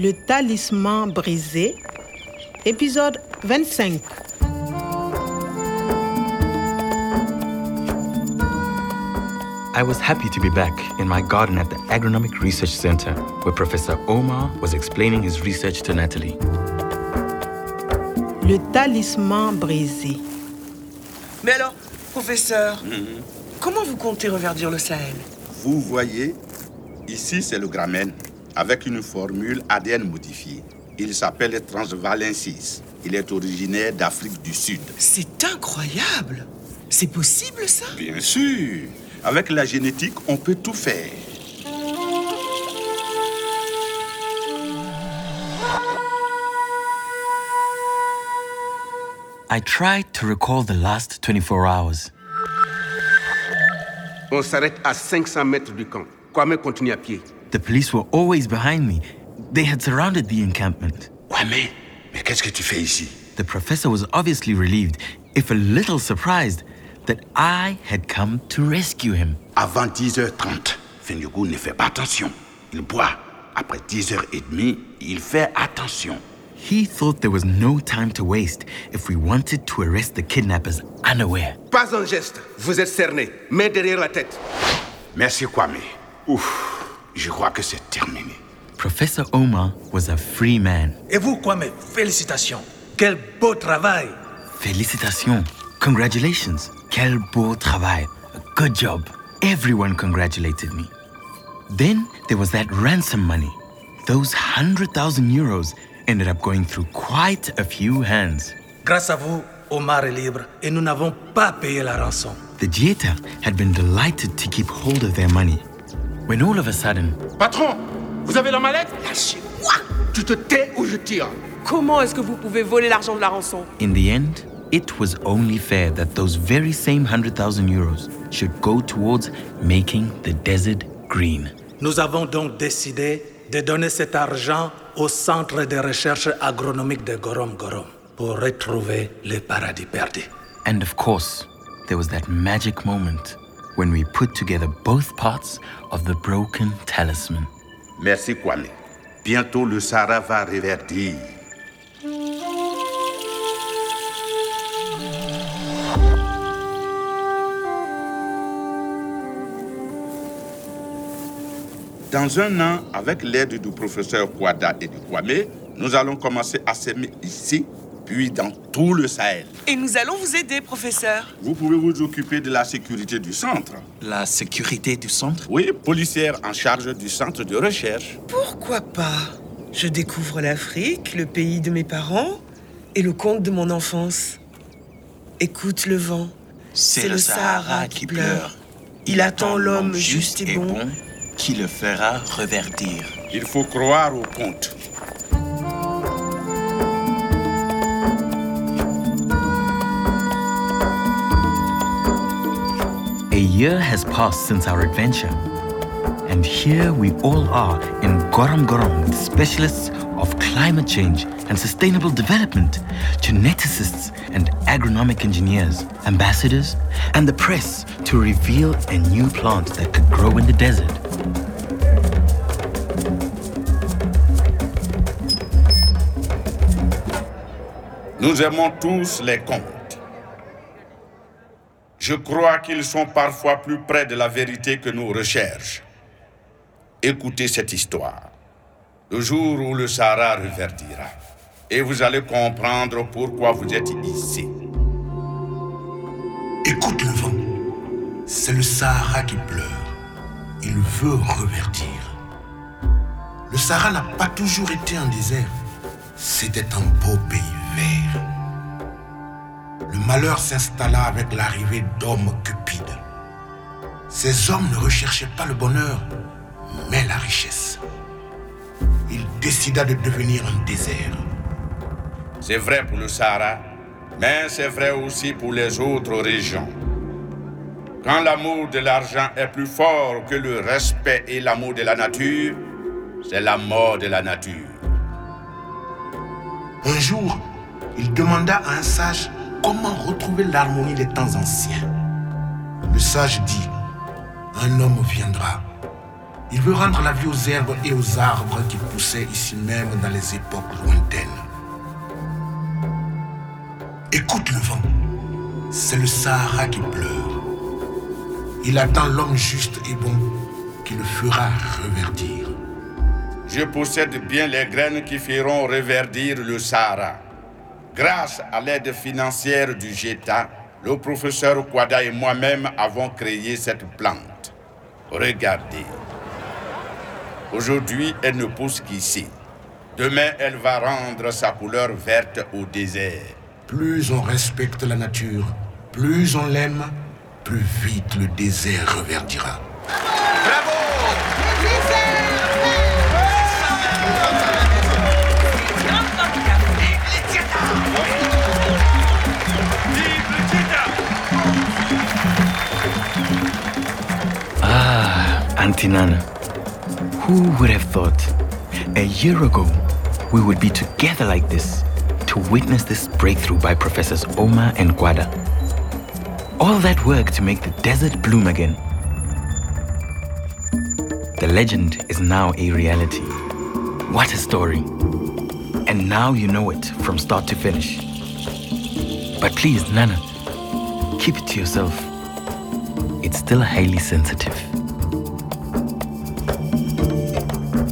Le talisman brisé, épisode 25. I was happy to be back in my garden at the Agronomic Research Center, where Professor Omar was explaining his research to Natalie. Le talisman brisé. Mais alors, professeur, comment vous comptez reverdir le Sahel? Vous voyez, ici c'est le gramène avec une formule ADN modifiée. Il s'appelle Transvalensis. Il est originaire d'Afrique du Sud. C'est incroyable C'est possible ça? Bien sûr, avec la génétique, on peut tout faire. I tried to recall the last 24 hours. On s'arrête à 500 mètres du camp. Kwame continue à pied. The police were always behind me. They had surrounded the encampment. Ouais, mais, mais qu'est-ce que tu fais ici The professor was obviously relieved, if a little surprised, that I had come to rescue him. Avant 10h30, Fenyugu ne fait pas attention. Il boit. Après 10h30, il fait attention. He thought there was no time to waste if we wanted to arrest the kidnappers unaware. Pas un geste. Vous êtes cerné. Main derrière la tête. Merci, Kwame. Ouf, je crois que c'est terminé. Professor Omar was a free man. Et vous, Kwame, félicitations. Quel beau travail. Félicitations. Congratulations. Quel beau travail. A good job. Everyone congratulated me. Then there was that ransom money. Those 100,000 euros ended up going through quite a few hands. Grâce à vous, Omar est libre et nous n'avons pas payé la rançon. The Dieta had been delighted to keep hold of their money. When all of a sudden, Patron, vous avez la mallette Lâchez-moi Tu te tais ou je tire Comment est-ce que vous pouvez voler l'argent de la rançon in the end, it was only fair that those very same 100,000 euros should go towards making the desert green. Nous avons donc décidé de donner cet argent au Centre de recherche agronomique de Gorom Gorom pour retrouver le paradis perdu. And of course, there was that magic moment when we put together both parts of the broken talisman. Merci, Kwame. Bientôt, le Sahara va reverdir. Dans un an, avec l'aide du professeur Kouada et du Kwame, nous allons commencer à s'aimer ici, puis dans tout le Sahel. Et nous allons vous aider, professeur. Vous pouvez vous occuper de la sécurité du centre. La sécurité du centre? Oui, policière en charge du centre de recherche. Pourquoi pas? Je découvre l'Afrique, le pays de mes parents et le conte de mon enfance. Écoute le vent. C'est le Sahara qui pleure. Il attend l'homme juste et bon. qui le fera reverdir. Il faut croire au conte. Year has passed since our adventure, and here we all are in Gorom Gorom with specialists of climate change and sustainable development, geneticists and agronomic engineers, ambassadors, and the press to reveal a new plant that could grow in the desert. Nous aimons tous les contes. Je crois qu'ils sont parfois plus près de la vérité que nos recherches. Écoutez cette histoire. Le jour où le Sahara reverdira. Et vous allez comprendre pourquoi vous êtes ici. Écoute le vent. C'est le Sahara qui pleure. Il veut reverdir. Le Sahara n'a pas toujours été un désert. C'était un beau pays malheur s'installa avec l'arrivée d'hommes cupides. Ces hommes ne recherchaient pas le bonheur, mais la richesse. Il décida de devenir un désert. C'est vrai pour le Sahara, mais c'est vrai aussi pour les autres régions. Quand l'amour de l'argent est plus fort que le respect et l'amour de la nature, c'est la mort de la nature. Un jour, il demanda à un sage comment retrouver l'harmonie des temps anciens? Le sage dit, un homme viendra, Il veut rendre la vie aux herbes et aux arbres qui poussaient ici même dans les époques lointaines. Écoute le vent. C'est le Sahara qui pleure. Il attend l'homme juste et bon qui le fera reverdir. Je possède bien les graines qui feront reverdir le Sahara. Grâce à l'aide financière du GETA, le professeur Kwada et moi-même avons créé cette plante. Regardez. Aujourd'hui, elle ne pousse qu'ici. Demain, elle va rendre sa couleur verte au désert. Plus on respecte la nature, plus on l'aime, plus vite le désert reverdira. Auntie Nana. Who would have thought a year ago we would be together like this to witness this breakthrough by Professors Omar and Guada? All that work to make the desert bloom again. The legend is now a reality. What a story! And now you know it from start to finish. But please, Nana, keep it to yourself. It's still highly sensitive.